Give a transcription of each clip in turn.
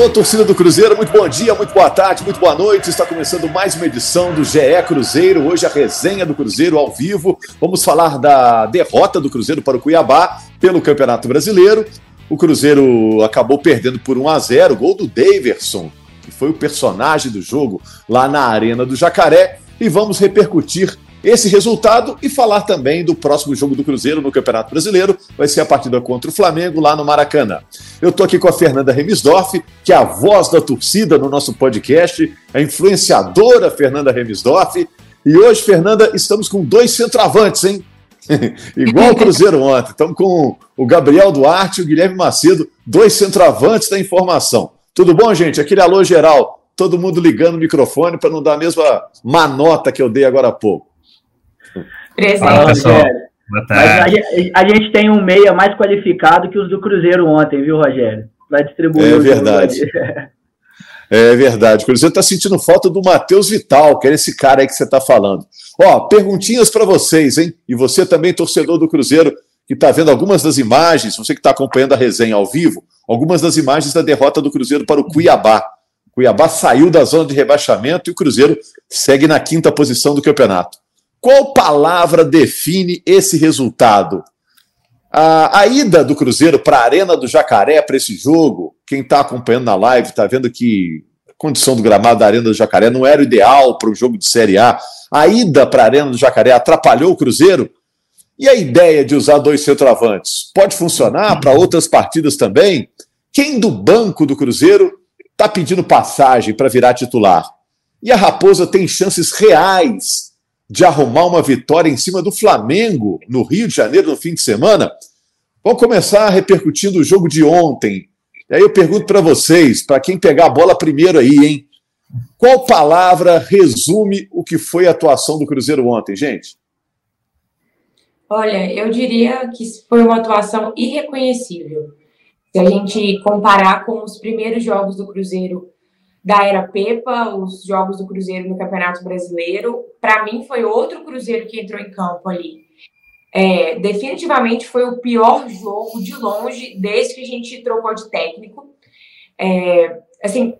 Alô, torcida do Cruzeiro, muito bom dia, muito boa tarde, muito boa noite. Está começando mais uma edição do GE Cruzeiro. Hoje a resenha do Cruzeiro ao vivo. Vamos falar da derrota do Cruzeiro para o Cuiabá pelo Campeonato Brasileiro. O Cruzeiro acabou perdendo por 1 a 0, gol do Daverson, que foi o personagem do jogo lá na Arena do Jacaré. E vamos repercutir esse resultado e falar também do próximo jogo do Cruzeiro no Campeonato Brasileiro. Vai ser a partida contra o Flamengo lá no Maracanã. Eu estou aqui com a Fernanda Remisdorf, que é a voz da torcida no nosso podcast, a influenciadora Fernanda Remisdorf. E hoje, Fernanda, estamos com dois centroavantes, hein? Igual o Cruzeiro ontem. Estamos com o Gabriel Duarte e o Guilherme Macedo, dois centroavantes da informação. Tudo bom, gente? Aquele alô geral. Todo mundo ligando o microfone para não dar a mesma manota que eu dei agora há pouco. Presente. Fala, pessoal. Mas a, a, gente tem um meia mais qualificado que os do Cruzeiro ontem, viu, Rogério? Vai distribuir. É verdade. É verdade. O Cruzeiro está sentindo falta do Matheus Vital, que é esse cara aí que você está falando. Ó, perguntinhas para vocês, hein? E você também, torcedor do Cruzeiro, que está vendo algumas das imagens, você que está acompanhando a resenha ao vivo, algumas das imagens da derrota do Cruzeiro para o Cuiabá. O Cuiabá saiu da zona de rebaixamento e o Cruzeiro segue na quinta posição do campeonato. Qual palavra define esse resultado? A, a ida do Cruzeiro para a Arena do Jacaré para esse jogo, quem está acompanhando na live está vendo que a condição do gramado da Arena do Jacaré não era o ideal para um jogo de Série A. A ida para a Arena do Jacaré atrapalhou o Cruzeiro? E a ideia de usar dois centroavantes? Pode funcionar para outras partidas também? Quem do banco do Cruzeiro está pedindo passagem para virar titular? E a Raposa tem chances reais de arrumar uma vitória em cima do Flamengo no Rio de Janeiro no fim de semana. Vamos começar repercutindo o jogo de ontem. E aí eu pergunto para vocês, para quem pegar a bola primeiro aí, hein? Qual palavra resume o que foi a atuação do Cruzeiro ontem, gente? Olha, eu diria que foi uma atuação irreconhecível. Se a gente comparar com os primeiros jogos do Cruzeiro da era Pepa, os jogos do Cruzeiro no Campeonato Brasileiro. Para mim, foi outro Cruzeiro que entrou em campo ali. É, definitivamente foi o pior jogo de longe desde que a gente trocou de técnico. É, assim,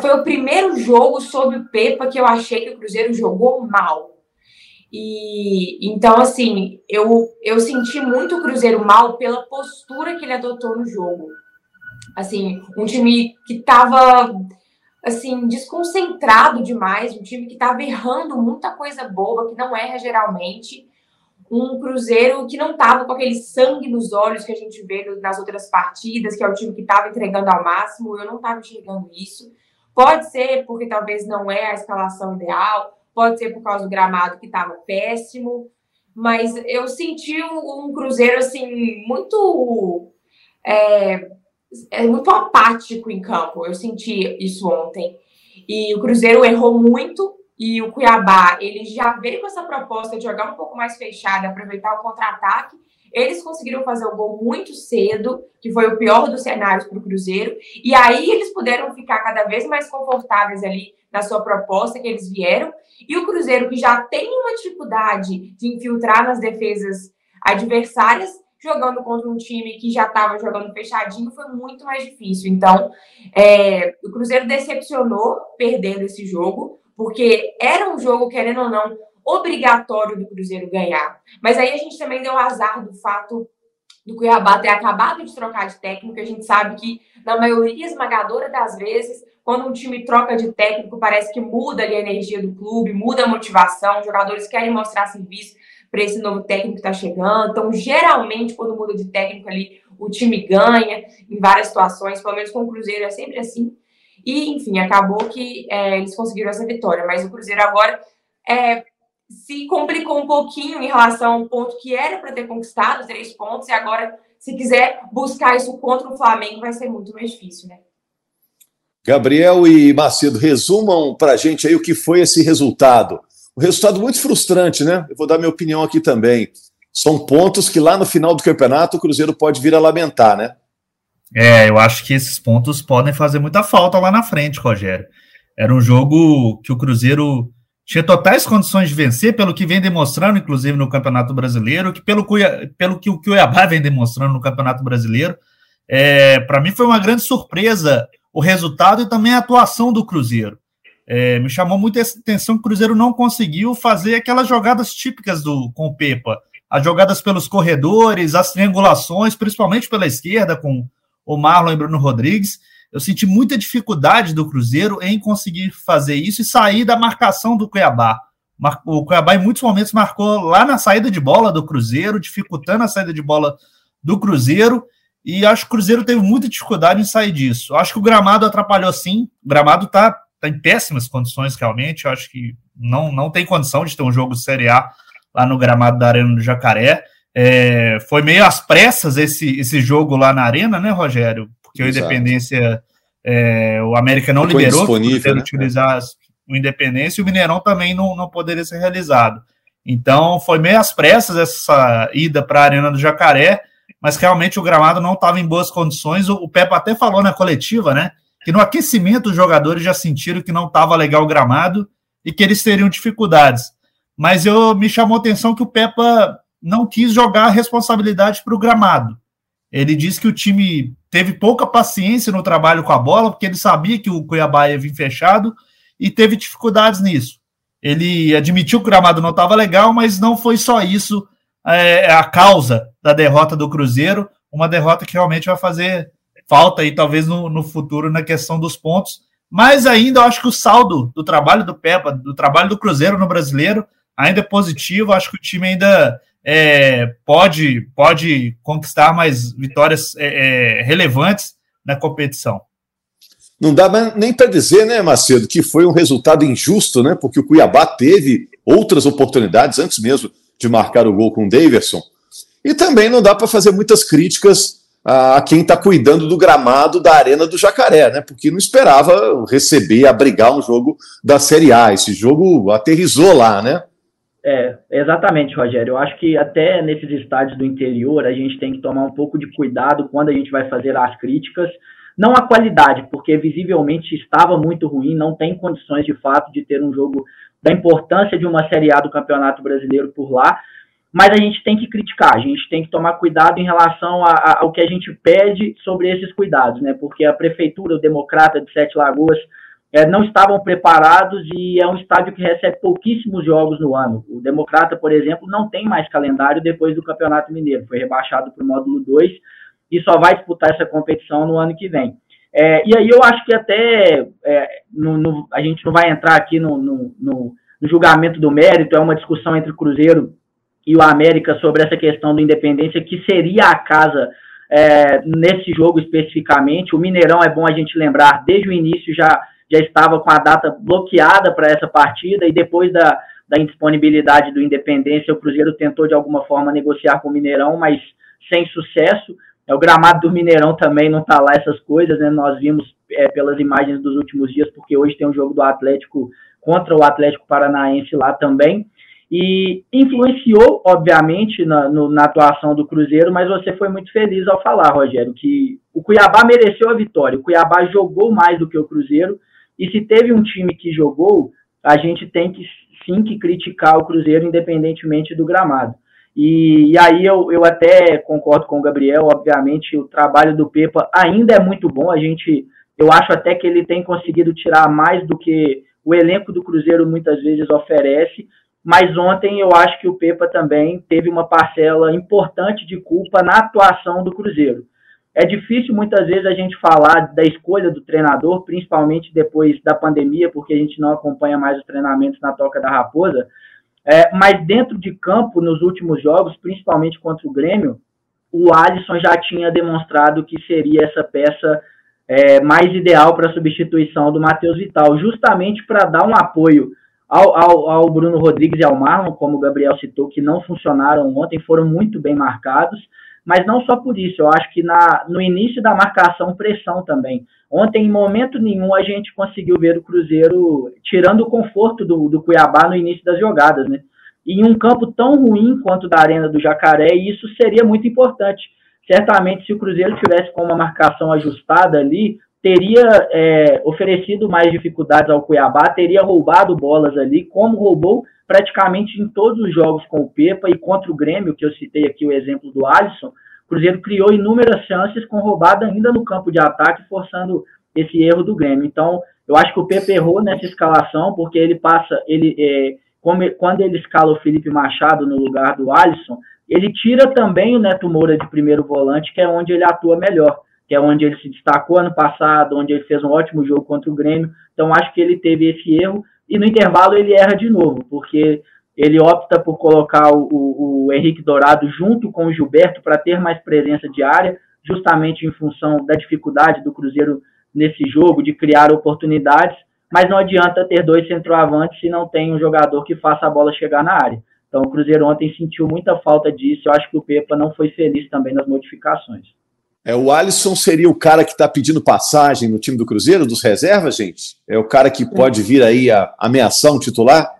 foi o primeiro jogo sob o Pepa que eu achei que o Cruzeiro jogou mal. E então, assim, eu, eu senti muito o Cruzeiro mal pela postura que ele adotou no jogo. Assim, um time que estava assim, desconcentrado demais, um time que estava errando muita coisa boba, que não erra geralmente, um Cruzeiro que não estava com aquele sangue nos olhos que a gente vê nas outras partidas, que é o time que estava entregando ao máximo, eu não estava enxergando isso. Pode ser porque talvez não é a escalação ideal, pode ser por causa do gramado que estava péssimo, mas eu senti um, um Cruzeiro, assim, muito... É, é muito apático em campo. Eu senti isso ontem. E o Cruzeiro errou muito e o Cuiabá, ele já veio com essa proposta de jogar um pouco mais fechado, aproveitar o contra-ataque. Eles conseguiram fazer o gol muito cedo, que foi o pior dos cenários para o Cruzeiro. E aí eles puderam ficar cada vez mais confortáveis ali na sua proposta que eles vieram. E o Cruzeiro, que já tem uma dificuldade de infiltrar nas defesas adversárias, jogando contra um time que já estava jogando fechadinho, foi muito mais difícil. Então, é, o Cruzeiro decepcionou perdendo esse jogo, porque era um jogo, querendo ou não, obrigatório do Cruzeiro ganhar. Mas aí a gente também deu azar do fato do Cuiabá ter acabado de trocar de técnico. A gente sabe que, na maioria esmagadora das vezes, quando um time troca de técnico, parece que muda ali a energia do clube, muda a motivação, os jogadores querem mostrar serviço para esse novo técnico que está chegando. Então, geralmente, quando muda de técnico ali, o time ganha em várias situações, pelo menos com o Cruzeiro é sempre assim. E, enfim, acabou que é, eles conseguiram essa vitória. Mas o Cruzeiro agora é, se complicou um pouquinho em relação ao ponto que era para ter conquistado, três pontos, e agora, se quiser buscar isso contra o Flamengo, vai ser muito mais difícil, né? Gabriel e Macedo, resumam para a gente aí o que foi esse resultado um resultado muito frustrante, né? Eu vou dar minha opinião aqui também. são pontos que lá no final do campeonato o Cruzeiro pode vir a lamentar, né? É, eu acho que esses pontos podem fazer muita falta lá na frente, Rogério. Era um jogo que o Cruzeiro tinha totais condições de vencer, pelo que vem demonstrando, inclusive, no Campeonato Brasileiro, que pelo, pelo que o Cuiabá vem demonstrando no Campeonato Brasileiro. É, Para mim foi uma grande surpresa o resultado e também a atuação do Cruzeiro. É, me chamou muita atenção que o Cruzeiro não conseguiu fazer aquelas jogadas típicas do com o Pepa. As jogadas pelos corredores, as triangulações, principalmente pela esquerda, com o Marlon e Bruno Rodrigues. Eu senti muita dificuldade do Cruzeiro em conseguir fazer isso e sair da marcação do Cuiabá. O Cuiabá, em muitos momentos, marcou lá na saída de bola do Cruzeiro, dificultando a saída de bola do Cruzeiro. E acho que o Cruzeiro teve muita dificuldade em sair disso. Acho que o gramado atrapalhou sim. O gramado está tá em péssimas condições, realmente. Eu acho que não, não tem condição de ter um jogo de Série A lá no gramado da Arena do Jacaré. É, foi meio às pressas esse, esse jogo lá na Arena, né, Rogério? Porque o Independência, é, o América não, não liberou para né? utilizar o Independência e o Mineirão também não, não poderia ser realizado. Então foi meio às pressas essa ida para a Arena do Jacaré, mas realmente o gramado não estava em boas condições. O, o Pepe até falou na coletiva, né? Que no aquecimento os jogadores já sentiram que não estava legal o gramado e que eles teriam dificuldades. Mas eu me chamou a atenção que o Pepa não quis jogar a responsabilidade para o gramado. Ele disse que o time teve pouca paciência no trabalho com a bola, porque ele sabia que o Cuiabá ia vir fechado e teve dificuldades nisso. Ele admitiu que o gramado não estava legal, mas não foi só isso é, a causa da derrota do Cruzeiro, uma derrota que realmente vai fazer falta aí, talvez no, no futuro, na questão dos pontos. Mas ainda eu acho que o saldo do trabalho do Pepa, do trabalho do Cruzeiro no brasileiro, ainda é positivo. Acho que o time ainda é, pode, pode conquistar mais vitórias é, é, relevantes na competição. Não dá nem para dizer, né, Macedo, que foi um resultado injusto, né? Porque o Cuiabá teve outras oportunidades antes mesmo de marcar o gol com o Daverson. E também não dá para fazer muitas críticas a quem está cuidando do gramado da Arena do Jacaré, né? Porque não esperava receber, abrigar um jogo da Série A. Esse jogo aterrizou lá, né? É, exatamente, Rogério. Eu acho que até nesses estádios do interior a gente tem que tomar um pouco de cuidado quando a gente vai fazer as críticas. Não a qualidade, porque visivelmente estava muito ruim, não tem condições de fato de ter um jogo da importância de uma Série A do Campeonato Brasileiro por lá, mas a gente tem que criticar, a gente tem que tomar cuidado em relação a, a, ao que a gente pede sobre esses cuidados, né? Porque a Prefeitura, o Democrata de Sete Lagoas, é, não estavam preparados e é um estádio que recebe pouquíssimos jogos no ano. O Democrata, por exemplo, não tem mais calendário depois do Campeonato Mineiro, foi rebaixado para o módulo 2 e só vai disputar essa competição no ano que vem. É, e aí eu acho que até é, no, no, a gente não vai entrar aqui no, no, julgamento do mérito, é uma discussão entre o Cruzeiro e o América sobre essa questão do Independência, que seria a casa é, nesse jogo especificamente. O Mineirão é bom a gente lembrar, desde o início já já estava com a data bloqueada para essa partida e depois da, da indisponibilidade do Independência, o Cruzeiro tentou de alguma forma negociar com o Mineirão, mas sem sucesso. É, o gramado do Mineirão também não está lá essas coisas, né? Nós vimos é, pelas imagens dos últimos dias, porque hoje tem um jogo do Atlético contra o Atlético Paranaense lá também. E influenciou, obviamente, na, no, na atuação do Cruzeiro, mas você foi muito feliz ao falar, Rogério, que o Cuiabá mereceu a vitória. O Cuiabá jogou mais do que o Cruzeiro, e se teve um time que jogou, a gente tem que sim que criticar o Cruzeiro, independentemente do gramado. E, e, aí eu, eu até concordo com o Gabriel, obviamente o trabalho do Pepa ainda é muito bom, a gente, eu acho até que ele tem conseguido tirar mais do que o elenco do Cruzeiro muitas vezes oferece, mas ontem eu acho que o Pepa também teve uma parcela importante de culpa na atuação do Cruzeiro. É difícil muitas vezes a gente falar da escolha do treinador, principalmente depois da pandemia, porque a gente não acompanha mais os treinamentos na Toca da Raposa. É, mas dentro de campo, nos últimos jogos, principalmente contra o Grêmio, o Alisson já tinha demonstrado que seria essa peça é, mais ideal para a substituição do Matheus Vital, justamente para dar um apoio ao, ao, ao, Bruno Rodrigues e ao Marlon, como o Gabriel citou, que não funcionaram ontem, foram muito bem marcados mas não só por isso, eu acho que na, no início da marcação, pressão também. Ontem, em momento nenhum, a gente conseguiu ver o Cruzeiro tirando o conforto do, do Cuiabá no início das jogadas, né? em um campo tão ruim quanto da Arena do Jacaré, e isso seria muito importante. Certamente, se o Cruzeiro tivesse com uma marcação ajustada ali, teria é, oferecido mais dificuldades ao Cuiabá, teria roubado bolas ali, como roubou praticamente em todos os jogos com o Pepa e contra o Grêmio, que eu citei aqui o exemplo do Alisson, o Cruzeiro criou inúmeras chances com roubada ainda no campo de ataque, forçando esse erro do Grêmio. Então, eu acho que o Pepe errou nessa escalação, porque ele passa, ele é, como, quando ele escala o Felipe Machado no lugar do Alisson, ele tira também o Neto Moura de primeiro volante, que é onde ele atua melhor, que é onde ele se destacou ano passado, onde ele fez um ótimo jogo contra o Grêmio. Então, acho que ele teve esse erro, e no intervalo ele erra de novo, porque ele opta por colocar o, o, o Henrique Dourado junto com o Gilberto para ter mais presença de área, justamente em função da dificuldade do Cruzeiro nesse jogo de criar oportunidades, mas não adianta ter dois centroavantes se não tem um jogador que faça a bola chegar na área. Então o Cruzeiro ontem sentiu muita falta disso. Eu acho que o Pepa não foi feliz também nas modificações. É, o Alisson seria o cara que está pedindo passagem no time do Cruzeiro, dos reservas, gente? É o cara que pode vir aí a ameaçar um titular?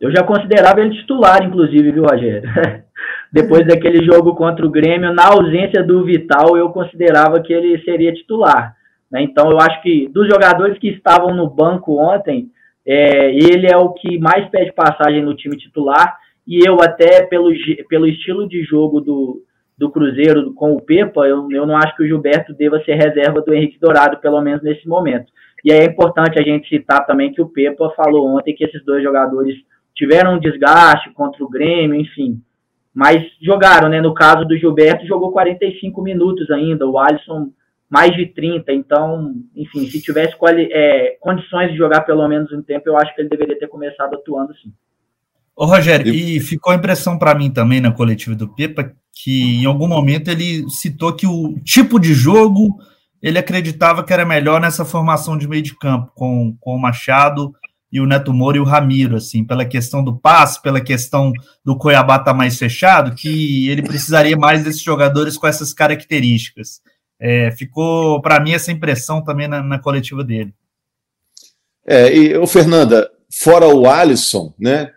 Eu já considerava ele titular, inclusive, viu, Rogério? Depois daquele jogo contra o Grêmio, na ausência do Vital, eu considerava que ele seria titular. Né? Então, eu acho que dos jogadores que estavam no banco ontem, é, ele é o que mais pede passagem no time titular. E eu, até pelo, pelo estilo de jogo do, do Cruzeiro com o Pepa, eu, eu não acho que o Gilberto deva ser reserva do Henrique Dourado, pelo menos nesse momento. E aí é importante a gente citar também que o Pepa falou ontem que esses dois jogadores tiveram um desgaste contra o Grêmio, enfim. Mas jogaram, né? No caso do Gilberto, jogou 45 minutos ainda, o Alisson mais de 30, então, enfim, se tivesse é, condições de jogar pelo menos um tempo, eu acho que ele deveria ter começado atuando sim. Ô, Rogério, e ficou a impressão para mim também na coletiva do Pepa que em algum momento ele citou que o tipo de jogo ele acreditava que era melhor nessa formação de meio de campo, com, com o Machado e o Neto Moura e o Ramiro, assim, pela questão do passe, pela questão do Cuiabá estar tá mais fechado, que ele precisaria mais desses jogadores com essas características. É, ficou, para mim, essa impressão também na, na coletiva dele. É, e, ô Fernanda, fora o Alisson, né?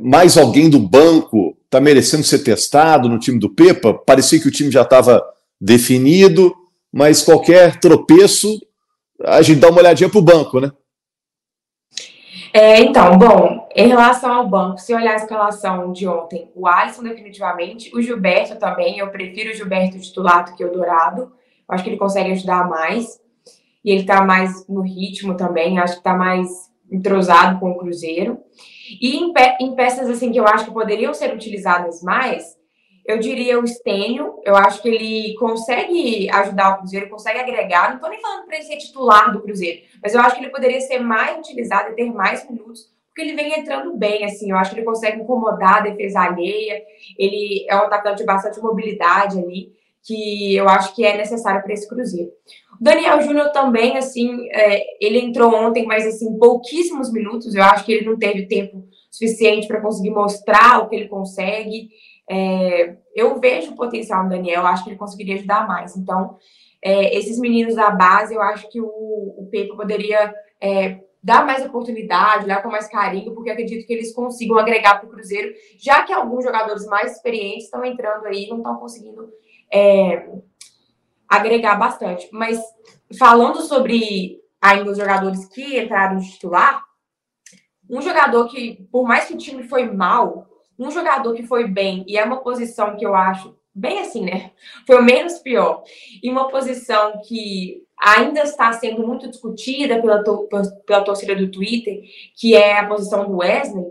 Mais alguém do banco está merecendo ser testado no time do Pepa? Parecia que o time já estava definido, mas qualquer tropeço, a gente dá uma olhadinha para o banco, né? É, então, bom, em relação ao banco, se olhar a escalação de ontem, o Alisson definitivamente, o Gilberto também, eu prefiro o Gilberto titular do que o Dourado, acho que ele consegue ajudar mais, e ele tá mais no ritmo também, acho que tá mais entrosado com o Cruzeiro. E em, pe em peças assim que eu acho que poderiam ser utilizadas mais, eu diria o Stênio, eu acho que ele consegue ajudar o Cruzeiro, consegue agregar, não estou nem falando para ele ser titular do Cruzeiro, mas eu acho que ele poderia ser mais utilizado e ter mais minutos, porque ele vem entrando bem, assim, eu acho que ele consegue incomodar a defesa alheia, ele é um atacante de bastante mobilidade ali, que eu acho que é necessário para esse Cruzeiro. Daniel Júnior também, assim, é, ele entrou ontem, mas, assim, pouquíssimos minutos, eu acho que ele não teve tempo suficiente para conseguir mostrar o que ele consegue, é, eu vejo o potencial no Daniel, acho que ele conseguiria ajudar mais. Então, é, esses meninos da base, eu acho que o, o Pepe poderia é, dar mais oportunidade, olhar com mais carinho, porque acredito que eles consigam agregar para o Cruzeiro, já que alguns jogadores mais experientes estão entrando aí não estão conseguindo é, agregar bastante. Mas falando sobre ainda os jogadores que entraram de titular, um jogador que, por mais que o time foi mal, um jogador que foi bem, e é uma posição que eu acho bem assim, né? Foi o menos pior. E uma posição que ainda está sendo muito discutida pela, to pela torcida do Twitter, que é a posição do Wesley.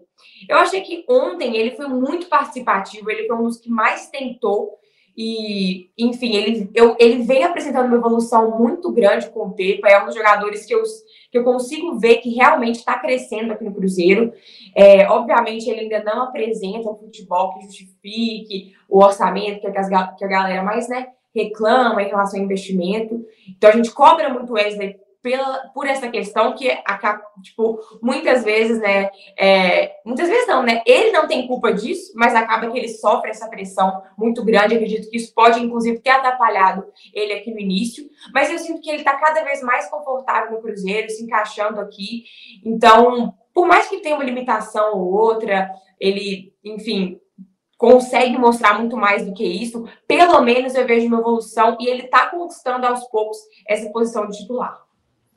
Eu achei que ontem ele foi muito participativo, ele foi um dos que mais tentou e, enfim, ele, eu, ele vem apresentando uma evolução muito grande com o Pepa. É um dos jogadores que eu, que eu consigo ver que realmente está crescendo aqui no Cruzeiro. É, obviamente, ele ainda não apresenta um futebol que justifique o orçamento, que, é que, as, que a galera mais né, reclama em relação ao investimento. Então, a gente cobra muito Wesley pela, por essa questão que acaba, tipo, muitas vezes, né, é, muitas vezes não, né, ele não tem culpa disso, mas acaba que ele sofre essa pressão muito grande, acredito que isso pode, inclusive, ter atrapalhado ele aqui no início, mas eu sinto que ele está cada vez mais confortável no Cruzeiro, se encaixando aqui, então, por mais que tenha uma limitação ou outra, ele, enfim, consegue mostrar muito mais do que isso. Pelo menos eu vejo uma evolução e ele está conquistando aos poucos essa posição de titular.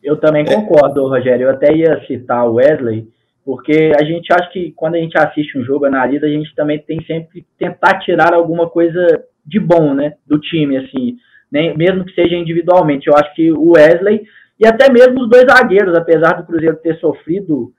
Eu também concordo, Rogério. Eu até ia citar o Wesley, porque a gente acha que quando a gente assiste um jogo, analisa, a gente também tem sempre que tentar tirar alguma coisa de bom, né, do time, assim, né, mesmo que seja individualmente. Eu acho que o Wesley e até mesmo os dois zagueiros, apesar do Cruzeiro ter sofrido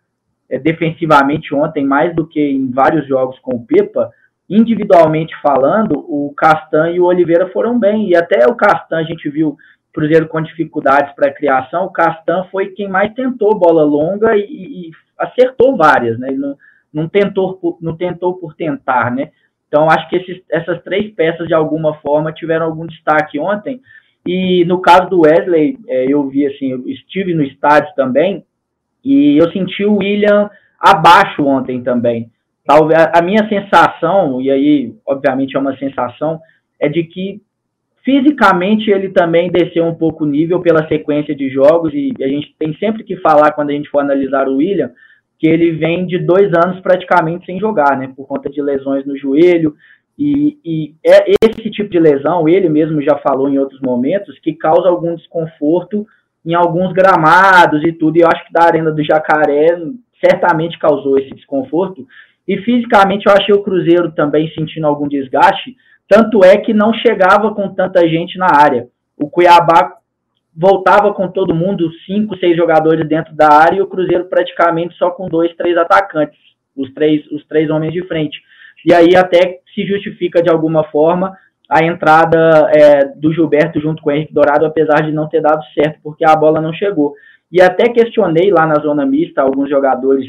é, defensivamente ontem mais do que em vários jogos com o Pepa, individualmente falando, o Castan e o Oliveira foram bem. E até o Castan, a gente viu Cruzeiro com dificuldades para a criação, o Castan foi quem mais tentou bola longa e, e acertou várias, né? Ele não, não, tentou, por, não tentou por tentar, né? Então, acho que esses, essas três peças, de alguma forma, tiveram algum destaque ontem. E no caso do Wesley, é, eu vi assim, eu estive no estádio também, e eu senti o William abaixo ontem também. Talvez a minha sensação, e aí, obviamente, é uma sensação, é de que fisicamente ele também desceu um pouco o nível pela sequência de jogos, e a gente tem sempre que falar, quando a gente for analisar o William, que ele vem de dois anos praticamente sem jogar, né? Por conta de lesões no joelho. E, e é esse tipo de lesão, ele mesmo já falou em outros momentos, que causa algum desconforto em alguns gramados e tudo. E eu acho que da Arena do Jacaré certamente causou esse desconforto. E fisicamente eu achei o Cruzeiro também sentindo algum desgaste, tanto é que não chegava com tanta gente na área. O Cuiabá voltava com todo mundo, cinco, seis jogadores dentro da área, e o Cruzeiro praticamente só com dois, três atacantes, os três, os três homens de frente. E aí até se justifica de alguma forma a entrada é, do Gilberto junto com o Henrique Dourado, apesar de não ter dado certo, porque a bola não chegou. E até questionei lá na zona mista alguns jogadores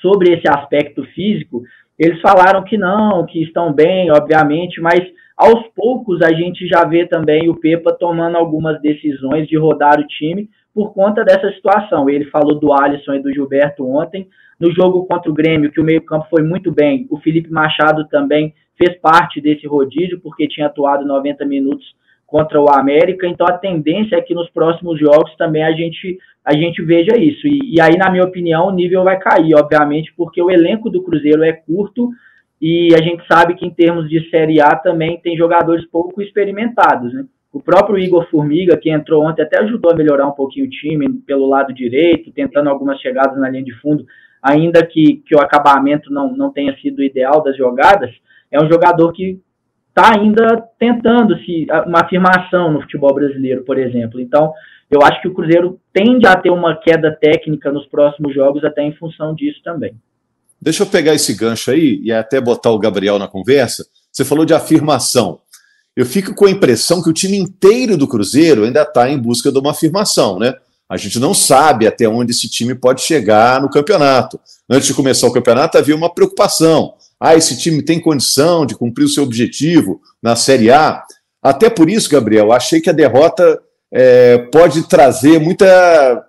sobre esse aspecto físico, eles falaram que não, que estão bem, obviamente, mas aos poucos a gente já vê também o Pepa tomando algumas decisões de rodar o time por conta dessa situação. Ele falou do Alisson e do Gilberto ontem. No jogo contra o Grêmio, que o meio-campo foi muito bem, o Felipe Machado também fez parte desse rodízio, porque tinha atuado 90 minutos contra o América. Então a tendência é que nos próximos jogos também a gente a gente veja isso. E, e, aí, na minha opinião, o nível vai cair, obviamente, porque o elenco do Cruzeiro é curto e a gente sabe que em termos de Série A também tem jogadores pouco experimentados, né? O próprio Igor Formiga, que entrou ontem, até ajudou a melhorar um pouquinho o time pelo lado direito, tentando algumas chegadas na linha de fundo, ainda que, que o acabamento não, não tenha sido ideal das jogadas, é um jogador que está ainda tentando se uma afirmação no futebol brasileiro, por exemplo. Então, eu acho que o Cruzeiro tende a ter uma queda técnica nos próximos jogos, até em função disso também. Deixa eu pegar esse gancho aí e até botar o Gabriel na conversa. Você falou de afirmação. Eu fico com a impressão que o time inteiro do Cruzeiro ainda está em busca de uma afirmação, né? A gente não sabe até onde esse time pode chegar no campeonato. Antes de começar o campeonato, havia uma preocupação. Ah, esse time tem condição de cumprir o seu objetivo na Série A? Até por isso, Gabriel, achei que a derrota é, pode trazer muita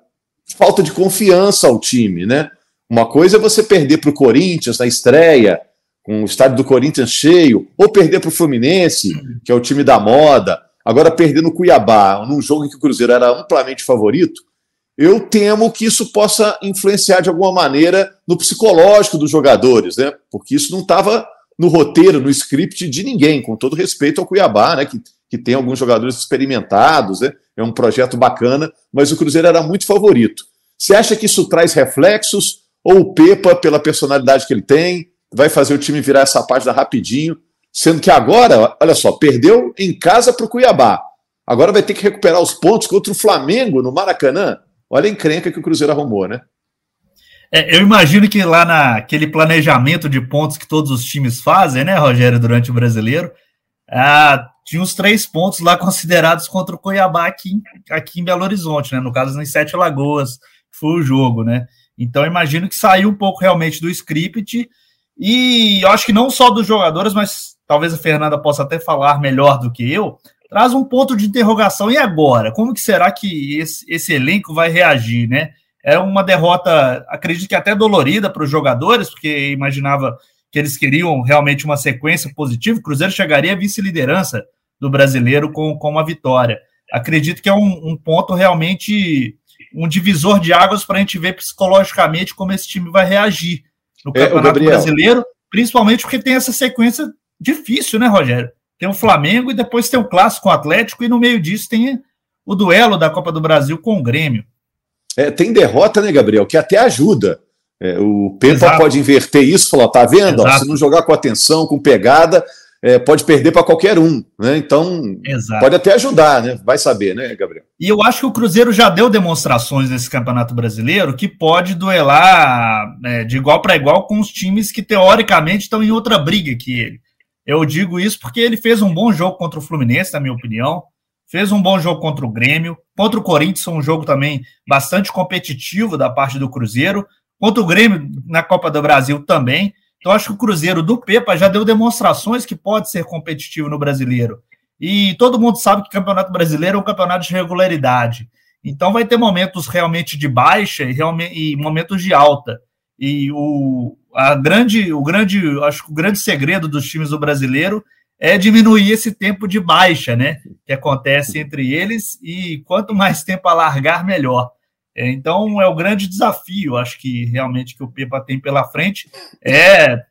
falta de confiança ao time, né? Uma coisa é você perder para o Corinthians na estreia, com o estádio do Corinthians cheio, ou perder para o Fluminense, que é o time da moda, agora perder no Cuiabá, num jogo em que o Cruzeiro era amplamente favorito, eu temo que isso possa influenciar de alguma maneira no psicológico dos jogadores, né? Porque isso não estava no roteiro, no script de ninguém, com todo respeito ao Cuiabá, né? Que, que tem alguns jogadores experimentados, né? é um projeto bacana, mas o Cruzeiro era muito favorito. Você acha que isso traz reflexos? Ou o Pepa, pela personalidade que ele tem, vai fazer o time virar essa página rapidinho? Sendo que agora, olha só, perdeu em casa para o Cuiabá. Agora vai ter que recuperar os pontos contra o Flamengo no Maracanã. Olha a encrenca que o Cruzeiro arrumou, né? É, eu imagino que lá naquele planejamento de pontos que todos os times fazem, né, Rogério, durante o brasileiro, ah, tinha uns três pontos lá considerados contra o Cuiabá aqui, aqui em Belo Horizonte, né? No caso, em Sete Lagoas, foi o jogo, né? Então, imagino que saiu um pouco realmente do script. E eu acho que não só dos jogadores, mas talvez a Fernanda possa até falar melhor do que eu. Traz um ponto de interrogação. E agora? Como que será que esse, esse elenco vai reagir, né? É uma derrota, acredito que até dolorida para os jogadores, porque imaginava que eles queriam realmente uma sequência positiva. O Cruzeiro chegaria à vice-liderança do brasileiro com, com uma vitória. Acredito que é um, um ponto realmente um divisor de águas para a gente ver psicologicamente como esse time vai reagir no é, Campeonato Brasileiro, principalmente porque tem essa sequência difícil, né, Rogério? Tem o Flamengo e depois tem o clássico com o Atlético, e no meio disso tem o duelo da Copa do Brasil com o Grêmio. É, tem derrota, né, Gabriel, que até ajuda. É, o Pepa pode inverter isso, falar, tá vendo? Ó, se não jogar com atenção, com pegada, é, pode perder para qualquer um, né? Então Exato. pode até ajudar, né? Vai saber, né, Gabriel? E eu acho que o Cruzeiro já deu demonstrações nesse campeonato brasileiro que pode duelar é, de igual para igual com os times que teoricamente estão em outra briga que ele. Eu digo isso porque ele fez um bom jogo contra o Fluminense, na minha opinião. Fez um bom jogo contra o Grêmio. Contra o Corinthians, um jogo também bastante competitivo da parte do Cruzeiro. Contra o Grêmio na Copa do Brasil também. Então, acho que o Cruzeiro do Pepa já deu demonstrações que pode ser competitivo no brasileiro. E todo mundo sabe que o Campeonato Brasileiro é um campeonato de regularidade. Então, vai ter momentos realmente de baixa e, realmente, e momentos de alta. E o, a grande, o grande, acho que o grande segredo dos times do brasileiro é diminuir esse tempo de baixa, né? Que acontece entre eles, e quanto mais tempo alargar, melhor. É, então é o grande desafio, acho que realmente que o Pepa tem pela frente é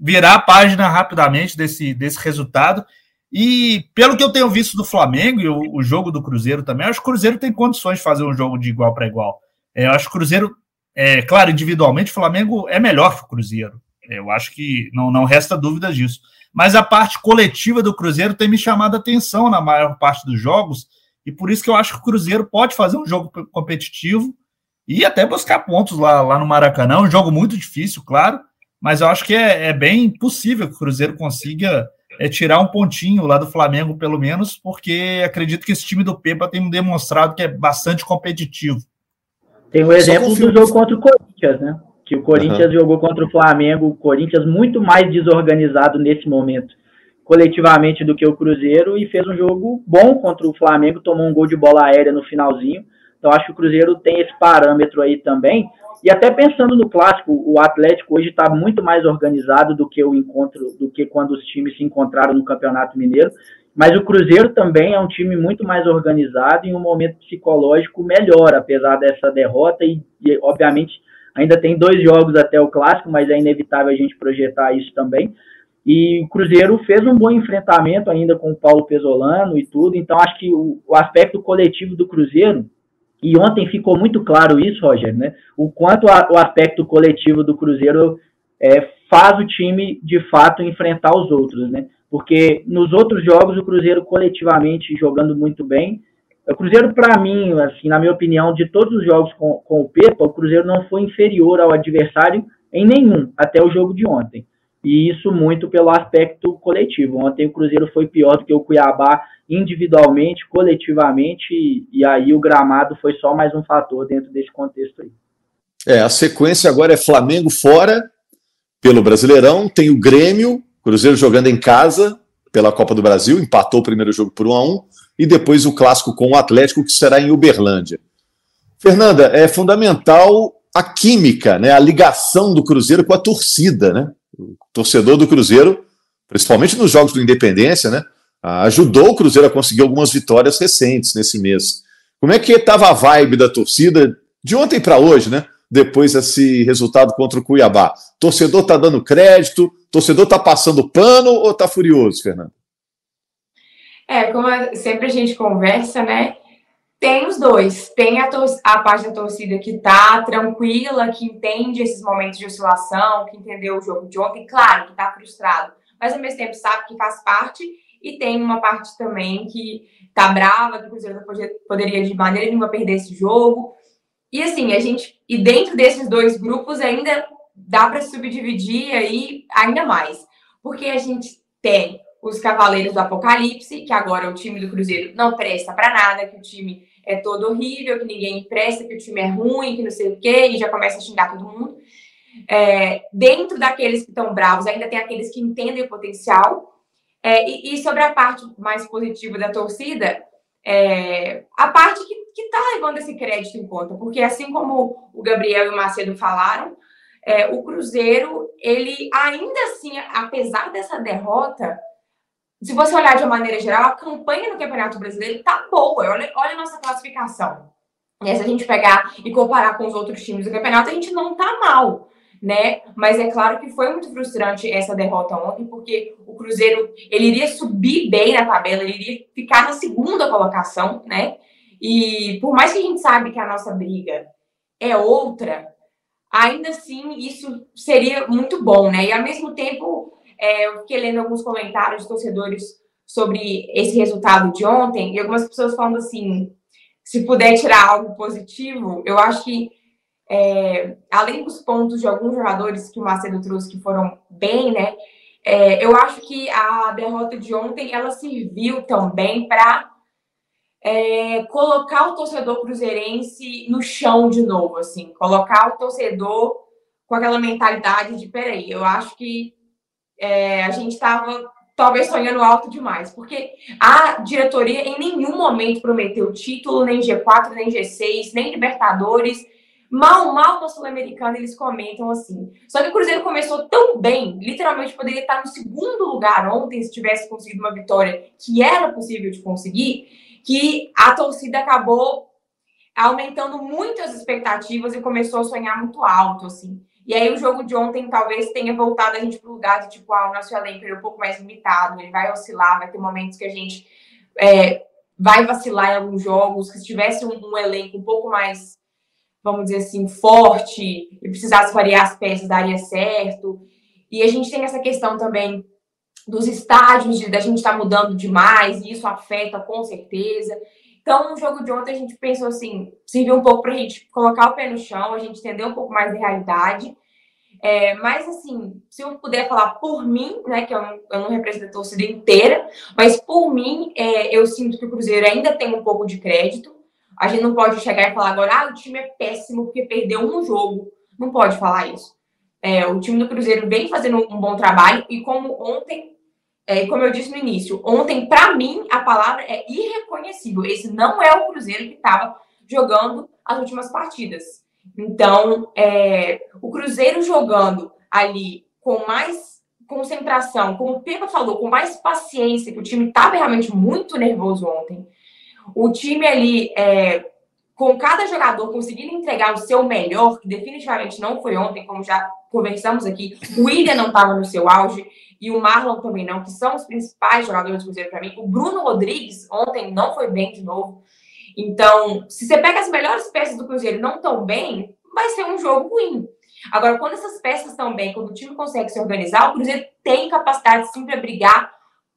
virar a página rapidamente desse, desse resultado. E pelo que eu tenho visto do Flamengo e o, o jogo do Cruzeiro também, acho que o Cruzeiro tem condições de fazer um jogo de igual para igual. É, eu acho que o Cruzeiro, é, claro, individualmente, o Flamengo é melhor que o Cruzeiro. É, eu acho que não, não resta dúvida disso. Mas a parte coletiva do Cruzeiro tem me chamado a atenção na maior parte dos jogos e por isso que eu acho que o Cruzeiro pode fazer um jogo competitivo e até buscar pontos lá, lá no Maracanã. Um jogo muito difícil, claro, mas eu acho que é, é bem possível que o Cruzeiro consiga é, tirar um pontinho lá do Flamengo, pelo menos, porque acredito que esse time do Pepa tem demonstrado que é bastante competitivo. Tem o exemplo do jogo contra o Corinthians, né? Que o Corinthians uhum. jogou contra o Flamengo, o Corinthians muito mais desorganizado nesse momento coletivamente do que o Cruzeiro e fez um jogo bom contra o Flamengo, tomou um gol de bola aérea no finalzinho. Então acho que o Cruzeiro tem esse parâmetro aí também. E até pensando no clássico, o Atlético hoje está muito mais organizado do que o encontro, do que quando os times se encontraram no Campeonato Mineiro. Mas o Cruzeiro também é um time muito mais organizado em um momento psicológico melhor, apesar dessa derrota e, e obviamente ainda tem dois jogos até o clássico, mas é inevitável a gente projetar isso também. E o Cruzeiro fez um bom enfrentamento ainda com o Paulo Pesolano e tudo. Então, acho que o, o, aspecto coletivo do Cruzeiro, e ontem ficou muito claro isso, Roger, né? O quanto a, o aspecto coletivo do Cruzeiro é, faz o time, de fato, enfrentar os outros, né? Porque nos outros jogos, o Cruzeiro coletivamente jogando muito bem. O Cruzeiro, para mim, assim, na minha opinião, de todos os jogos com, com o Pepa, o Cruzeiro não foi inferior ao adversário em nenhum, até o jogo de ontem e isso muito pelo aspecto coletivo. Ontem o Cruzeiro foi pior do que o Cuiabá individualmente, coletivamente, e, e aí o gramado foi só mais um fator dentro desse contexto aí. É, a sequência agora é Flamengo fora pelo Brasileirão, tem o Grêmio, Cruzeiro jogando em casa pela Copa do Brasil, empatou o primeiro jogo por 1 a 1 e depois o clássico com o Atlético que será em Uberlândia. Fernanda, é fundamental a química, né, a ligação do Cruzeiro com a torcida, né? O torcedor do Cruzeiro, principalmente nos jogos do Independência, né, ajudou o Cruzeiro a conseguir algumas vitórias recentes nesse mês. Como é que estava a vibe da torcida de ontem para hoje, né? Depois desse resultado contra o Cuiabá. Torcedor está dando crédito, torcedor está passando pano ou está furioso, Fernando? É, como sempre a gente conversa, né? Tem os dois. Tem a, a parte da torcida que tá tranquila, que entende esses momentos de oscilação, que entendeu o jogo de ontem, claro, que tá frustrado, mas ao mesmo tempo sabe que faz parte. E tem uma parte também que tá brava, que o Cruzeiro poderia de maneira nenhuma perder esse jogo. E assim, a gente. E dentro desses dois grupos ainda dá para subdividir aí ainda mais. Porque a gente tem os Cavaleiros do Apocalipse, que agora o time do Cruzeiro não presta para nada, que o time é todo horrível, que ninguém presta, que o time é ruim, que não sei o quê, e já começa a xingar todo mundo. É, dentro daqueles que estão bravos, ainda tem aqueles que entendem o potencial. É, e, e, sobre a parte mais positiva da torcida, é, a parte que está levando esse crédito em conta, porque assim como o Gabriel e o Macedo falaram, é, o Cruzeiro, ele ainda assim, apesar dessa derrota, se você olhar de uma maneira geral, a campanha no Campeonato Brasileiro está boa. Olha, olha a nossa classificação. né, se a gente pegar e comparar com os outros times do campeonato, a gente não tá mal, né? Mas é claro que foi muito frustrante essa derrota ontem, porque o Cruzeiro ele iria subir bem na tabela, ele iria ficar na segunda colocação, né? E por mais que a gente sabe que a nossa briga é outra, ainda assim isso seria muito bom, né? E ao mesmo tempo, é, eu fiquei lendo alguns comentários de torcedores sobre esse resultado de ontem, e algumas pessoas falando assim, se puder tirar algo positivo, eu acho que é, além dos pontos de alguns jogadores que o Macedo trouxe que foram bem, né? É, eu acho que a derrota de ontem ela serviu também para é, colocar o torcedor cruzeirense no chão de novo, assim, colocar o torcedor com aquela mentalidade de peraí, eu acho que é, a gente estava talvez sonhando alto demais, porque a diretoria em nenhum momento prometeu título, nem G4, nem G6, nem Libertadores. Mal, mal no Sul-Americano eles comentam assim. Só que o Cruzeiro começou tão bem, literalmente poderia estar no segundo lugar ontem se tivesse conseguido uma vitória que era possível de conseguir, que a torcida acabou aumentando muito as expectativas e começou a sonhar muito alto, assim. E aí o jogo de ontem talvez tenha voltado a gente para o lugar de tipo, ah, o nosso elenco é um pouco mais limitado, ele vai oscilar, vai ter momentos que a gente é, vai vacilar em alguns jogos, que se tivesse um, um, elenco um pouco mais, vamos dizer assim, forte, e precisasse variar as peças, daria certo. E a gente tem essa questão também dos estádios, da gente estar tá mudando demais, e isso afeta com certeza. Então, no jogo de ontem, a gente pensou assim, serviu um pouco para a gente colocar o pé no chão, a gente entender um pouco mais da realidade. É, mas, assim, se eu puder falar por mim, né, que eu não, eu não represento a torcida inteira, mas por mim, é, eu sinto que o Cruzeiro ainda tem um pouco de crédito. A gente não pode chegar e falar agora, ah, o time é péssimo porque perdeu um jogo. Não pode falar isso. É, o time do Cruzeiro vem fazendo um bom trabalho e como ontem é, como eu disse no início, ontem, para mim, a palavra é irreconhecível. Esse não é o Cruzeiro que estava jogando as últimas partidas. Então, é, o Cruzeiro jogando ali com mais concentração, como o Pepa falou, com mais paciência, que o time estava realmente muito nervoso ontem. O time ali, é, com cada jogador conseguindo entregar o seu melhor, que definitivamente não foi ontem, como já conversamos aqui, o William não estava no seu auge e o Marlon também não, que são os principais jogadores do Cruzeiro para mim. O Bruno Rodrigues ontem não foi bem de novo. Então, se você pega as melhores peças do Cruzeiro não tão bem, vai ser um jogo ruim. Agora, quando essas peças estão bem, quando o time consegue se organizar, o Cruzeiro tem capacidade sim para brigar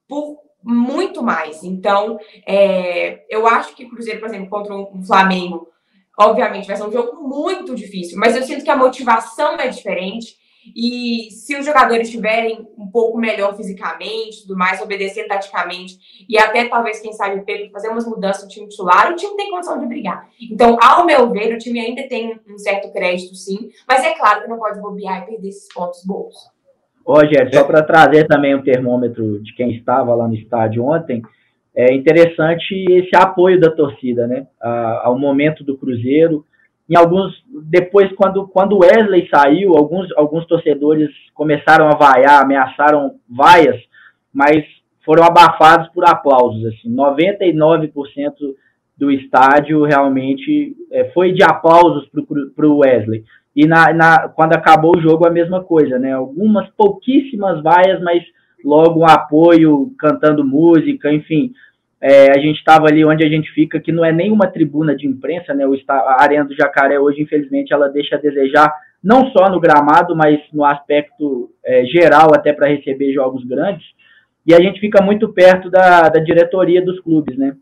por muito mais. Então, é, eu acho que o Cruzeiro, por exemplo, contra um Flamengo, obviamente vai ser um jogo muito difícil, mas eu sinto que a motivação é diferente. E se os jogadores estiverem um pouco melhor fisicamente, tudo mais, obedecer taticamente, e até talvez, quem sabe, Pedro, fazer umas mudanças no time titular, o time tem condição de brigar. Então, ao meu ver, o time ainda tem um certo crédito, sim, mas é claro que não pode bobear e perder esses pontos bons. Rogério, só para trazer também o termômetro de quem estava lá no estádio ontem, é interessante esse apoio da torcida, né? Ao momento do Cruzeiro, em alguns depois quando quando Wesley saiu, alguns alguns torcedores começaram a vaiar, ameaçaram vaias, mas foram abafados por aplausos assim. 99% do estádio realmente é, foi de aplausos para o Wesley. E na, na, quando acabou o jogo, a mesma coisa, né? Algumas pouquíssimas vaias, mas logo um apoio, cantando música, enfim. É, a gente estava ali onde a gente fica, que não é nenhuma tribuna de imprensa, né? O, a Arena do Jacaré hoje, infelizmente, ela deixa a desejar, não só no gramado, mas no aspecto é, geral, até para receber jogos grandes. E a gente fica muito perto da, da diretoria dos clubes, né?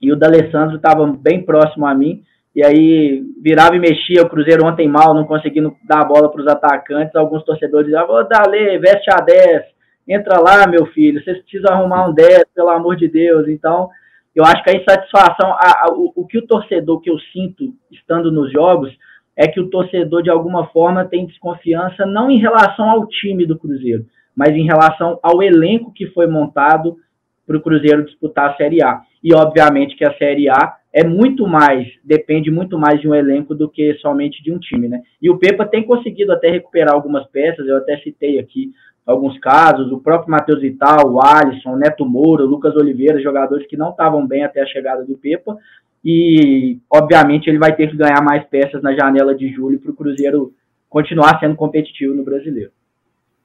E o D'Alessandro estava bem próximo a mim, e aí virava e mexia, o Cruzeiro ontem mal, não conseguindo dar a bola para os atacantes, alguns torcedores diziam, ô Dale, veste a 10, entra lá, meu filho, vocês precisam arrumar um 10, pelo amor de Deus. Então, eu acho que a insatisfação, a, a, o, o, que o torcedor que eu sinto estando nos jogos, é que o torcedor, de alguma forma, tem desconfiança, não em relação ao time do Cruzeiro, mas em relação ao elenco que foi montado para o Cruzeiro disputar a Série A. E, obviamente, que a Série A é muito mais, depende muito mais de um elenco do que somente de um time, né? E o Pepa tem conseguido até recuperar algumas peças, eu até citei aqui alguns casos, o próprio Matheus Vital, o Alisson, o Neto Moura, o Lucas Oliveira, jogadores que não estavam bem até a chegada do Pepa, e, obviamente, ele vai ter que ganhar mais peças na janela de julho para o Cruzeiro continuar sendo competitivo no brasileiro.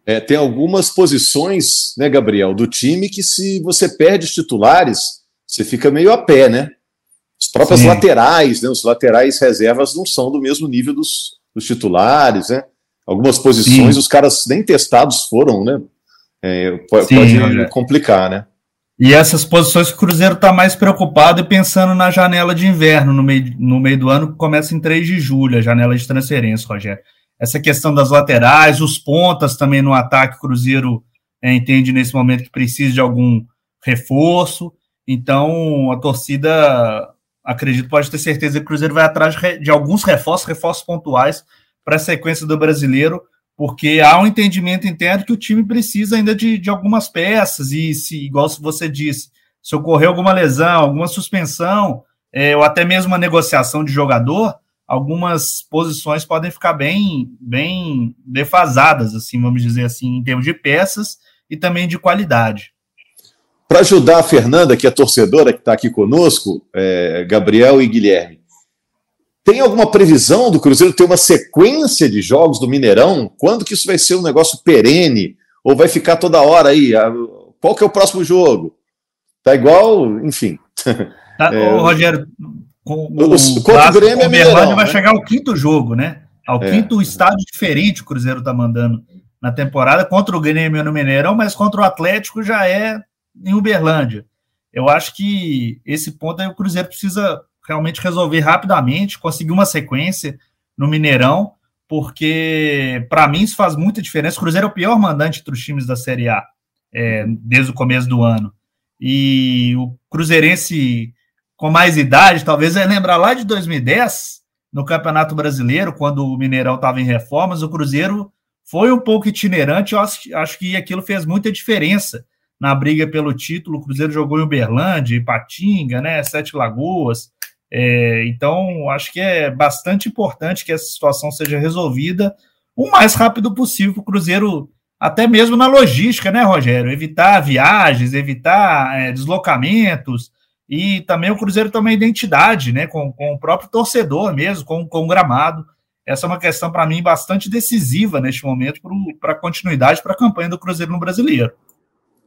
É, tem algumas posições, né, Gabriel, do time que se você perde os titulares, você fica meio a pé, né? As próprias Sim. laterais, né? Os laterais reservas não são do mesmo nível dos, dos titulares, né? Algumas posições Sim. os caras nem testados foram, né? É, pode, Sim, pode complicar, né? E essas posições que o Cruzeiro está mais preocupado e pensando na janela de inverno no meio, no meio do ano, que começa em 3 de julho, a janela de transferência, Rogério. Essa questão das laterais, os pontas também no ataque, o Cruzeiro é, entende nesse momento que precisa de algum reforço. Então, a torcida, acredito, pode ter certeza que o Cruzeiro vai atrás de alguns reforços, reforços pontuais, para a sequência do brasileiro, porque há um entendimento interno que o time precisa ainda de, de algumas peças, e se, igual você disse, se ocorrer alguma lesão, alguma suspensão, é, ou até mesmo uma negociação de jogador, algumas posições podem ficar bem, bem defasadas, assim, vamos dizer assim, em termos de peças e também de qualidade. Para ajudar a Fernanda, que é torcedora, que está aqui conosco, é, Gabriel e Guilherme, tem alguma previsão do Cruzeiro ter uma sequência de jogos do Mineirão? Quando que isso vai ser um negócio perene? Ou vai ficar toda hora aí? Ah, qual que é o próximo jogo? Tá igual, enfim. Tá, é, Rogério, com, o, contra o Grêmio é Mineirão, vai né? chegar ao quinto jogo, né? Ao é. quinto estádio diferente o Cruzeiro tá mandando na temporada contra o Grêmio no Mineirão, mas contra o Atlético já é em Uberlândia. Eu acho que esse ponto aí o Cruzeiro precisa realmente resolver rapidamente, conseguir uma sequência no Mineirão, porque para mim isso faz muita diferença. O Cruzeiro é o pior mandante entre os times da Série A é, desde o começo do ano. E o Cruzeirense com mais idade, talvez é lembrar lá de 2010, no Campeonato Brasileiro, quando o Mineirão estava em reformas, o Cruzeiro foi um pouco itinerante. Eu acho, acho que aquilo fez muita diferença na briga pelo título. O Cruzeiro jogou em Uberlândia, Ipatinga, né, Sete Lagoas. É, então, acho que é bastante importante que essa situação seja resolvida o mais rápido possível para o Cruzeiro, até mesmo na logística, né, Rogério? Evitar viagens, evitar é, deslocamentos, e também o Cruzeiro tem uma identidade, né, com, com o próprio torcedor mesmo, com, com o gramado. Essa é uma questão, para mim, bastante decisiva neste momento para a continuidade, para a campanha do Cruzeiro no brasileiro.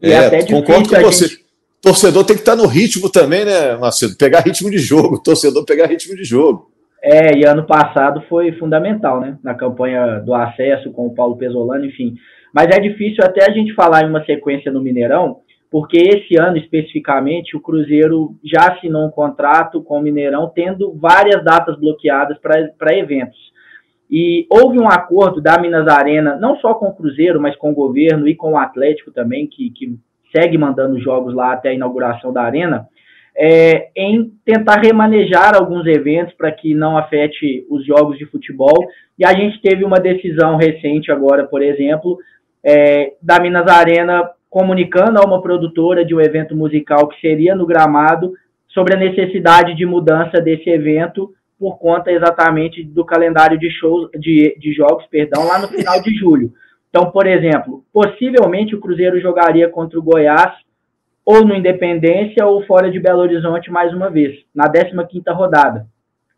É, concordo com você. Gente torcedor tem que estar no ritmo também, né, Macedo? Pegar ritmo de jogo, torcedor pegar ritmo de jogo. É, e ano passado foi fundamental, né? Na campanha do acesso com o Paulo Pesolano, enfim. Mas é difícil até a gente falar em uma sequência no Mineirão, porque esse ano especificamente o Cruzeiro já assinou um contrato com o Mineirão, tendo várias datas bloqueadas para eventos. E houve um acordo da Minas Arena, não só com o Cruzeiro, mas com o governo e com o Atlético também, que, que segue mandando jogos lá até a inauguração da arena, é, em tentar remanejar alguns eventos para que não afete os jogos de futebol. E a gente teve uma decisão recente agora, por exemplo, é, da Minas Arena comunicando a uma produtora de um evento musical que seria no gramado sobre a necessidade de mudança desse evento por conta exatamente do calendário de shows de, de jogos, perdão, lá no final de julho. Então, por exemplo, possivelmente o Cruzeiro jogaria contra o Goiás ou no Independência ou fora de Belo Horizonte mais uma vez, na 15ª rodada.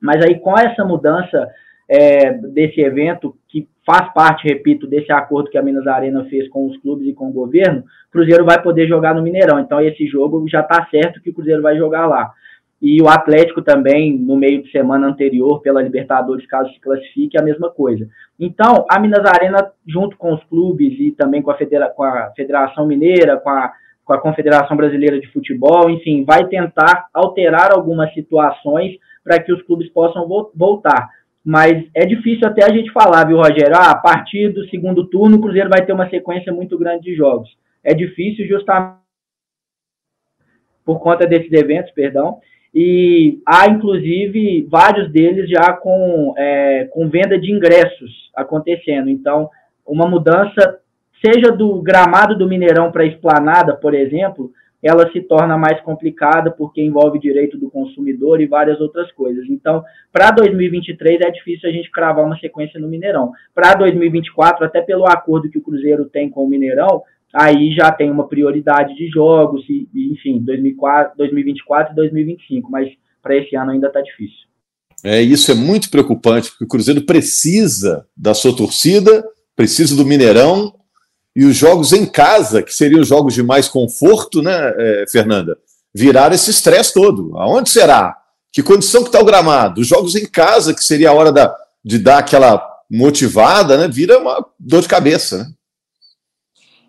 Mas aí com essa mudança é, desse evento, que faz parte, repito, desse acordo que a Minas Arena fez com os clubes e com o governo, o Cruzeiro vai poder jogar no Mineirão. Então esse jogo já está certo que o Cruzeiro vai jogar lá e o Atlético também, no meio de semana anterior, pela Libertadores, caso se classifique, a mesma coisa. Então, a Minas Arena, junto com os clubes e também com a, Federa com a Federação Mineira, com a, com a Confederação Brasileira de Futebol, enfim, vai tentar alterar algumas situações para que os clubes possam vo voltar. Mas é difícil até a gente falar, viu, Rogério? Ah, a partir do segundo turno, o Cruzeiro vai ter uma sequência muito grande de jogos. É difícil justamente por conta desses eventos, perdão, e há inclusive vários deles já com, é, com venda de ingressos acontecendo. Então, uma mudança, seja do gramado do Mineirão para a esplanada, por exemplo, ela se torna mais complicada porque envolve direito do consumidor e várias outras coisas. Então, para 2023 é difícil a gente cravar uma sequência no Mineirão. Para 2024, até pelo acordo que o Cruzeiro tem com o Mineirão, aí já tem uma prioridade de jogos, e, enfim, 2004, 2024 e 2025. Mas para esse ano ainda está difícil. É, isso é muito preocupante, porque o Cruzeiro precisa da sua torcida, precisa do Mineirão, e os jogos em casa, que seriam jogos de mais conforto, né, é, Fernanda? Viraram esse estresse todo. Aonde será? Que condição que está o gramado? Os jogos em casa, que seria a hora da, de dar aquela motivada, né? Vira uma dor de cabeça, né?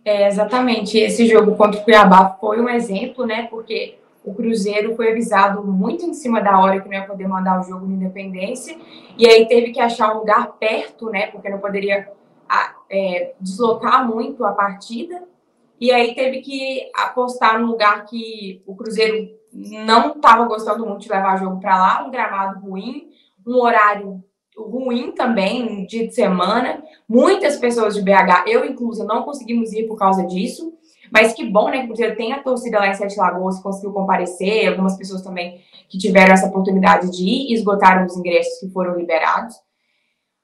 É, exatamente. Esse jogo contra o Cuiabá foi um exemplo, né? Porque o Cruzeiro foi avisado muito em cima da hora que não ia poder mandar o jogo no Independência, e aí teve que achar um lugar perto, né? Porque não poderia é, deslocar muito a partida, e aí teve que apostar num lugar que o Cruzeiro não estava gostando muito de levar jogo para lá, um gramado ruim, um horário ruim também, dia de semana. Muitas pessoas de BH, eu incluso, não conseguimos ir por causa disso. Mas que bom, né? Que o tem a torcida lá em Sete Lagoas conseguiu comparecer, algumas pessoas também que tiveram essa oportunidade de ir esgotaram os ingressos que foram liberados.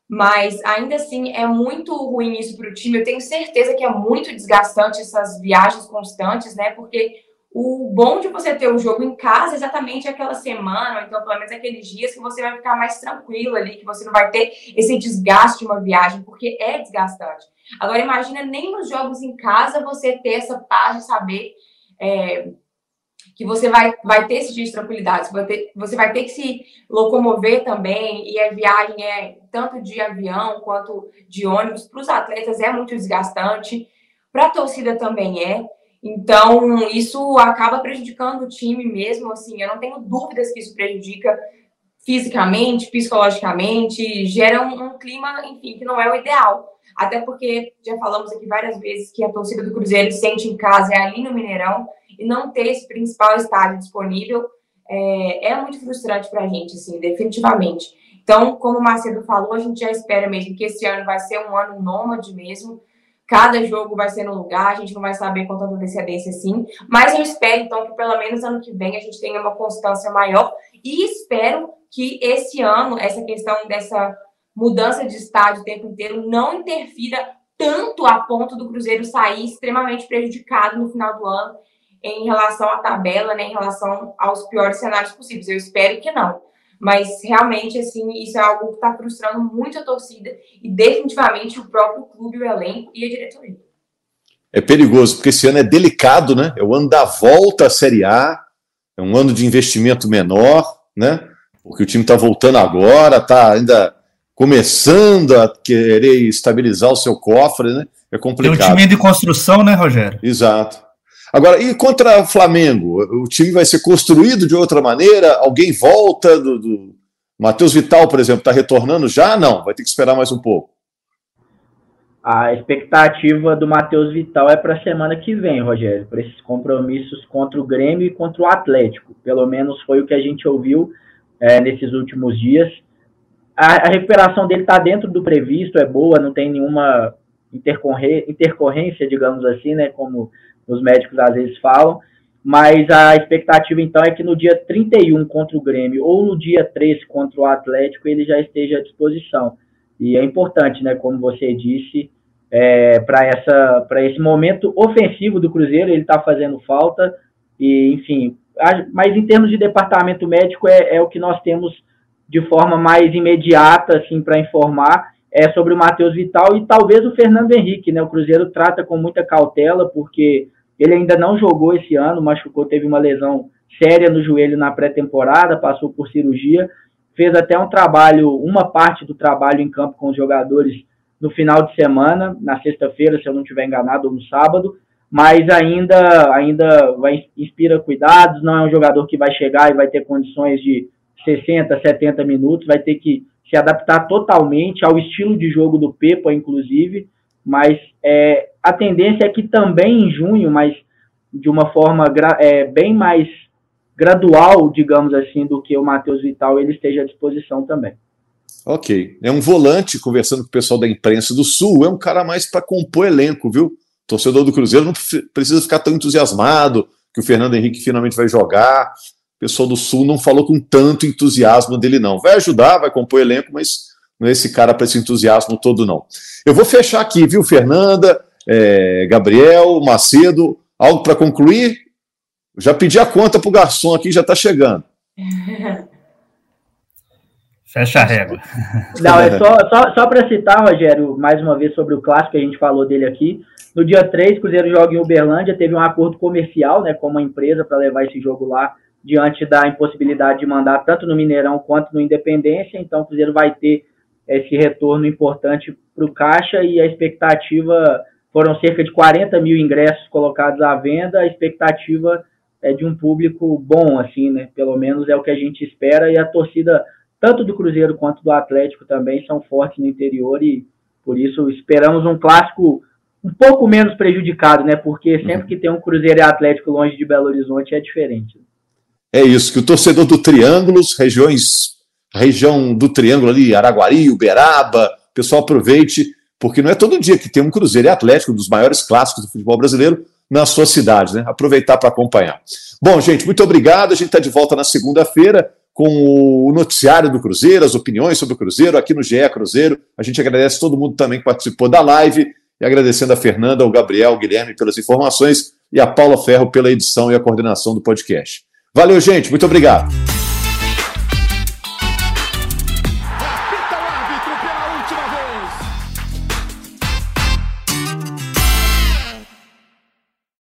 Mas ainda assim é muito ruim isso para o time. Eu tenho certeza que é muito desgastante essas viagens constantes, né? Porque o bom de você ter o jogo em casa é exatamente aquela semana, ou então pelo menos aqueles dias que você vai ficar mais tranquilo ali, que você não vai ter esse desgaste de uma viagem, porque é desgastante. Agora imagina nem nos jogos em casa você ter essa paz de saber é, que você vai, vai ter esse dia de tranquilidade, você vai, ter, você vai ter que se locomover também, e a viagem é tanto de avião quanto de ônibus, para os atletas é muito desgastante, para a torcida também é. Então, isso acaba prejudicando o time mesmo, assim, eu não tenho dúvidas que isso prejudica fisicamente, psicologicamente, gera um, um, clima, enfim, que não é o ideal. Até porque já falamos aqui várias vezes que a torcida do Cruzeiro se sente em casa é ali no Mineirão e não ter esse principal estádio disponível é, é muito frustrante para a gente, assim, definitivamente. Então, como o Macedo falou, a gente já espera mesmo que esse ano vai ser um ano nômade mesmo, Cada jogo vai ser no lugar, a gente não vai saber com tanta antecedência assim. Mas eu espero, então, que pelo menos ano que vem a gente tenha uma constância maior. E espero que esse ano, essa questão dessa mudança de estádio o tempo inteiro não interfira tanto a ponto do Cruzeiro sair extremamente prejudicado no final do ano em relação à tabela, né, em relação aos piores cenários possíveis. Eu espero que não. Mas realmente, assim, isso é algo que está frustrando muito a torcida e definitivamente o próprio clube, o elenco e a diretoria. É perigoso, porque esse ano é delicado, né? É o ano da volta à Série A, é um ano de investimento menor, né? Porque o time está voltando agora, está ainda começando a querer estabilizar o seu cofre, né? É complicado. Tem um time de construção, né, Rogério? Exato. Agora, e contra o Flamengo? O time vai ser construído de outra maneira? Alguém volta do. do... Matheus Vital, por exemplo, está retornando já? Não, vai ter que esperar mais um pouco. A expectativa do Matheus Vital é para a semana que vem, Rogério, para esses compromissos contra o Grêmio e contra o Atlético. Pelo menos foi o que a gente ouviu é, nesses últimos dias. A, a recuperação dele está dentro do previsto, é boa, não tem nenhuma intercorrência, digamos assim, né, como os médicos às vezes falam, mas a expectativa então é que no dia 31 contra o Grêmio ou no dia 3 contra o Atlético ele já esteja à disposição. E é importante, né, como você disse, é, para esse momento ofensivo do Cruzeiro, ele está fazendo falta e enfim, mas em termos de departamento médico é, é o que nós temos de forma mais imediata assim para informar é sobre o Matheus Vital e talvez o Fernando Henrique, né? O Cruzeiro trata com muita cautela porque ele ainda não jogou esse ano, machucou, teve uma lesão séria no joelho na pré-temporada, passou por cirurgia, fez até um trabalho, uma parte do trabalho em campo com os jogadores no final de semana, na sexta-feira, se eu não estiver enganado, ou no sábado, mas ainda ainda vai inspira cuidados, não é um jogador que vai chegar e vai ter condições de 60, 70 minutos, vai ter que se adaptar totalmente ao estilo de jogo do Pepa, inclusive, mas é, a tendência é que também em junho, mas de uma forma é, bem mais gradual, digamos assim, do que o Matheus Vital, ele esteja à disposição também. Ok. É um volante, conversando com o pessoal da imprensa do Sul, é um cara mais para compor elenco, viu? Torcedor do Cruzeiro não precisa ficar tão entusiasmado que o Fernando Henrique finalmente vai jogar. O pessoal do Sul não falou com tanto entusiasmo dele, não. Vai ajudar, vai compor elenco, mas não é esse cara para esse entusiasmo todo, não. Eu vou fechar aqui, viu, Fernanda, é, Gabriel, Macedo, algo para concluir? Já pedi a conta para o garçom aqui, já está chegando. Fecha a régua. Não, é só, só, só para citar, Rogério, mais uma vez sobre o clássico que a gente falou dele aqui. No dia 3, Cruzeiro joga em Uberlândia, teve um acordo comercial né, com uma empresa para levar esse jogo lá, diante da impossibilidade de mandar tanto no Mineirão quanto no Independência. Então, o Cruzeiro vai ter esse retorno importante para o Caixa e a expectativa foram cerca de 40 mil ingressos colocados à venda. A expectativa é de um público bom, assim, né? Pelo menos é o que a gente espera e a torcida tanto do Cruzeiro quanto do Atlético também são fortes no interior e por isso esperamos um clássico um pouco menos prejudicado, né? Porque sempre uhum. que tem um Cruzeiro e Atlético longe de Belo Horizonte é diferente. É isso, que o torcedor do Triângulos, regiões, região do Triângulo ali, Araguari, Uberaba, o pessoal aproveite, porque não é todo dia que tem um Cruzeiro e Atlético, um dos maiores clássicos do futebol brasileiro, na sua cidade, né? Aproveitar para acompanhar. Bom, gente, muito obrigado. A gente está de volta na segunda-feira com o noticiário do Cruzeiro, as opiniões sobre o Cruzeiro aqui no GE Cruzeiro. A gente agradece todo mundo também que participou da live e agradecendo a Fernanda, ao Gabriel, ao Guilherme pelas informações e a Paula Ferro pela edição e a coordenação do podcast. Valeu, gente. Muito obrigado.